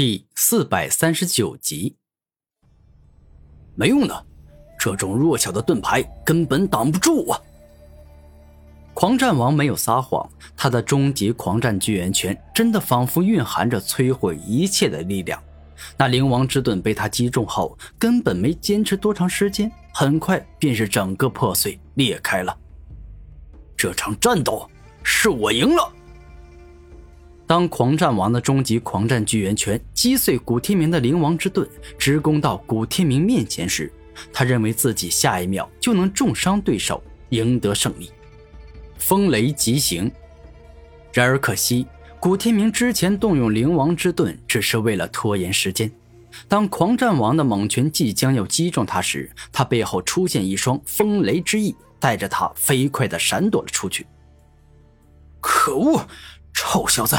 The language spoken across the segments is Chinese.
第四百三十九集，没用的，这种弱小的盾牌根本挡不住啊。狂战王没有撒谎，他的终极狂战巨猿拳真的仿佛蕴含着摧毁一切的力量。那灵王之盾被他击中后，根本没坚持多长时间，很快便是整个破碎裂开了。这场战斗是我赢了。当狂战王的终极狂战巨猿拳击碎古天明的灵王之盾，直攻到古天明面前时，他认为自己下一秒就能重伤对手，赢得胜利。风雷疾行。然而可惜，古天明之前动用灵王之盾只是为了拖延时间。当狂战王的猛拳即将要击中他时，他背后出现一双风雷之翼，带着他飞快地闪躲了出去。可恶！臭小子，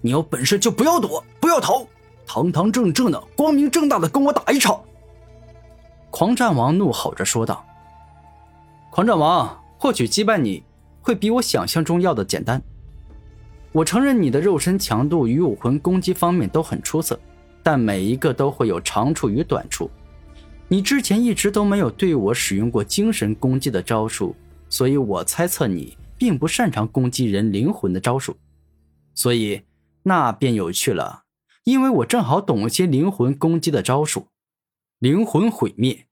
你有本事就不要躲，不要逃，堂堂正正的、光明正大的跟我打一场！狂战王怒吼着说道：“狂战王，或许击败你会比我想象中要的简单。我承认你的肉身强度与武魂攻击方面都很出色，但每一个都会有长处与短处。你之前一直都没有对我使用过精神攻击的招数，所以我猜测你并不擅长攻击人灵魂的招数。”所以，那便有趣了，因为我正好懂一些灵魂攻击的招数。灵魂毁灭。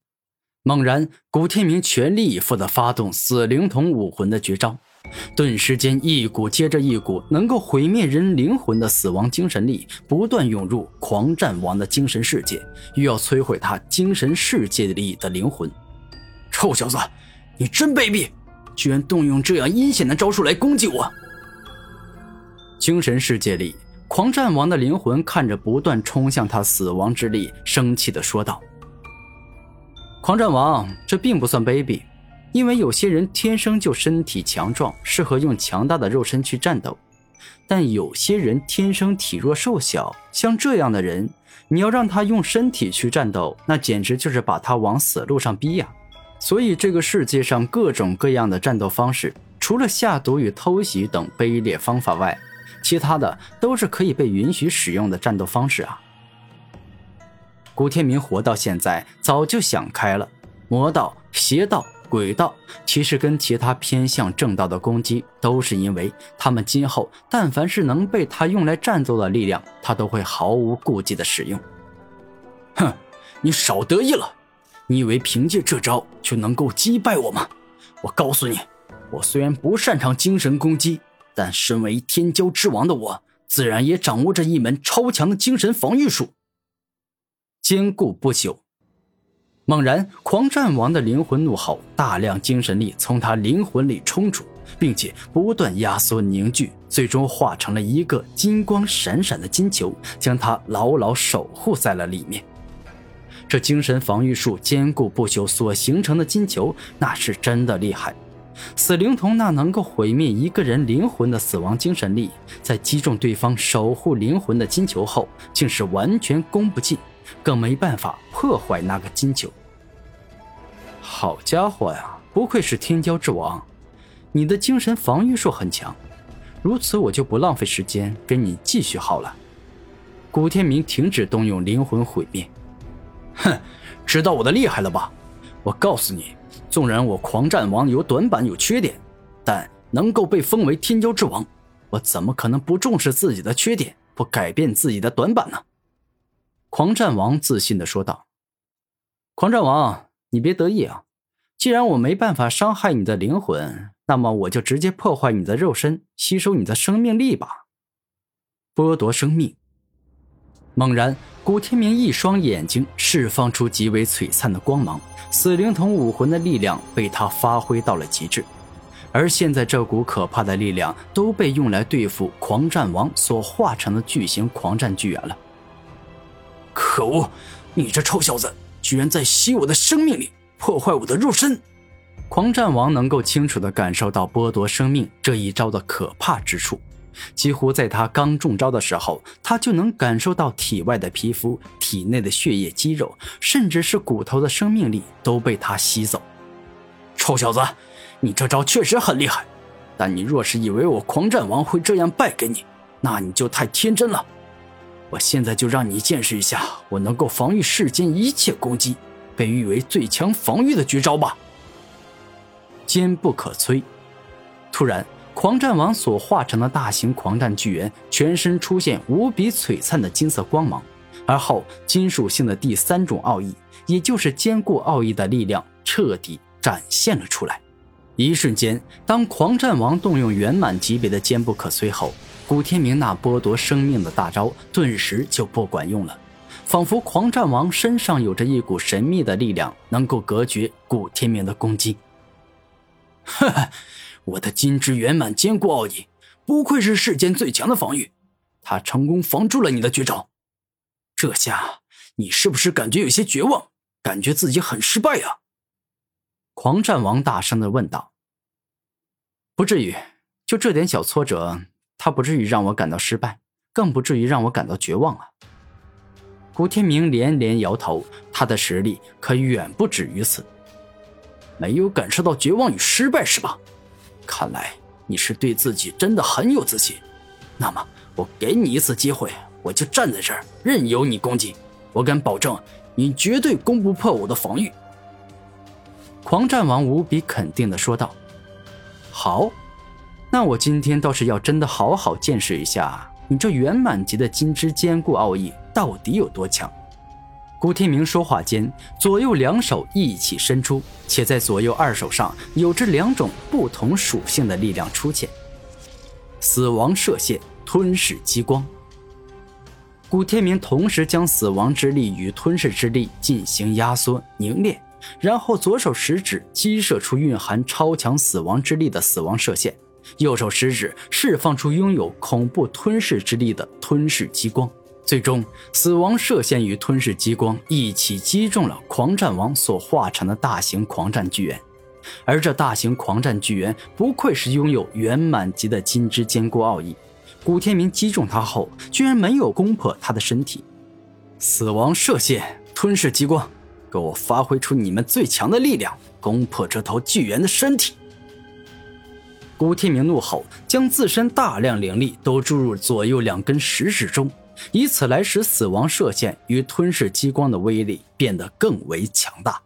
猛然，古天明全力以赴地发动死灵童武魂的绝招，顿时间，一股接着一股能够毁灭人灵魂的死亡精神力不断涌入狂战王的精神世界，欲要摧毁他精神世界里的灵魂。臭小子，你真卑鄙，居然动用这样阴险的招数来攻击我！精神世界里，狂战王的灵魂看着不断冲向他死亡之力，生气的说道：“狂战王，这并不算卑鄙，因为有些人天生就身体强壮，适合用强大的肉身去战斗；但有些人天生体弱瘦小，像这样的人，你要让他用身体去战斗，那简直就是把他往死路上逼呀！所以，这个世界上各种各样的战斗方式，除了下毒与偷袭等卑劣方法外，其他的都是可以被允许使用的战斗方式啊！古天明活到现在，早就想开了，魔道、邪道、鬼道，其实跟其他偏向正道的攻击，都是因为他们今后但凡是能被他用来战斗的力量，他都会毫无顾忌的使用。哼，你少得意了！你以为凭借这招就能够击败我吗？我告诉你，我虽然不擅长精神攻击。但身为天骄之王的我，自然也掌握着一门超强的精神防御术。坚固不朽。猛然，狂战王的灵魂怒吼，大量精神力从他灵魂里冲出，并且不断压缩凝聚，最终化成了一个金光闪闪的金球，将他牢牢守护在了里面。这精神防御术坚固不朽所形成的金球，那是真的厉害。死灵童那能够毁灭一个人灵魂的死亡精神力，在击中对方守护灵魂的金球后，竟是完全攻不进，更没办法破坏那个金球。好家伙呀，不愧是天骄之王，你的精神防御术很强。如此，我就不浪费时间跟你继续耗了。古天明停止动用灵魂毁灭。哼，知道我的厉害了吧？我告诉你。纵然我狂战王有短板有缺点，但能够被封为天骄之王，我怎么可能不重视自己的缺点，不改变自己的短板呢？狂战王自信的说道：“狂战王，你别得意啊！既然我没办法伤害你的灵魂，那么我就直接破坏你的肉身，吸收你的生命力吧，剥夺生命。”猛然，古天明一双眼睛释放出极为璀璨的光芒，死灵童武魂的力量被他发挥到了极致。而现在，这股可怕的力量都被用来对付狂战王所化成的巨型狂战巨猿了。可恶！你这臭小子，居然在吸我的生命力，破坏我的肉身！狂战王能够清楚地感受到剥夺生命这一招的可怕之处。几乎在他刚中招的时候，他就能感受到体外的皮肤、体内的血液、肌肉，甚至是骨头的生命力都被他吸走。臭小子，你这招确实很厉害，但你若是以为我狂战王会这样败给你，那你就太天真了。我现在就让你见识一下我能够防御世间一切攻击，被誉为最强防御的绝招吧！坚不可摧。突然，狂战王所化成的大型狂战巨猿全身出现无比璀璨的金色光芒，而后金属性的第三种奥义，也就是坚固奥义的力量彻底展现了出来。一瞬间，当狂战王动用圆满级别的坚不可摧后。古天明那剥夺生命的大招顿时就不管用了，仿佛狂战王身上有着一股神秘的力量，能够隔绝古天明的攻击。哈哈，我的金之圆满坚固奥义，不愧是世间最强的防御，他成功防住了你的绝招。这下你是不是感觉有些绝望，感觉自己很失败呀？狂战王大声的问道。不至于，就这点小挫折。他不至于让我感到失败，更不至于让我感到绝望啊！古天明连连摇头，他的实力可远不止于此。没有感受到绝望与失败是吧？看来你是对自己真的很有自信。那么，我给你一次机会，我就站在这儿，任由你攻击。我敢保证，你绝对攻不破我的防御。狂战王无比肯定的说道：“好。”那我今天倒是要真的好好见识一下你这圆满级的金之坚固奥义到底有多强。古天明说话间，左右两手一起伸出，且在左右二手上有着两种不同属性的力量出现：死亡射线、吞噬激光。古天明同时将死亡之力与吞噬之力进行压缩凝练，然后左手食指激射出蕴含超强死亡之力的死亡射线。右手食指释放出拥有恐怖吞噬之力的吞噬激光，最终死亡射线与吞噬激光一起击中了狂战王所化成的大型狂战巨猿。而这大型狂战巨猿不愧是拥有圆满级的金之坚固奥义，古天明击中他后居然没有攻破他的身体。死亡射线、吞噬激光，给我发挥出你们最强的力量，攻破这头巨猿的身体！古天明怒吼，将自身大量灵力都注入左右两根食指中，以此来使死亡射线与吞噬激光的威力变得更为强大。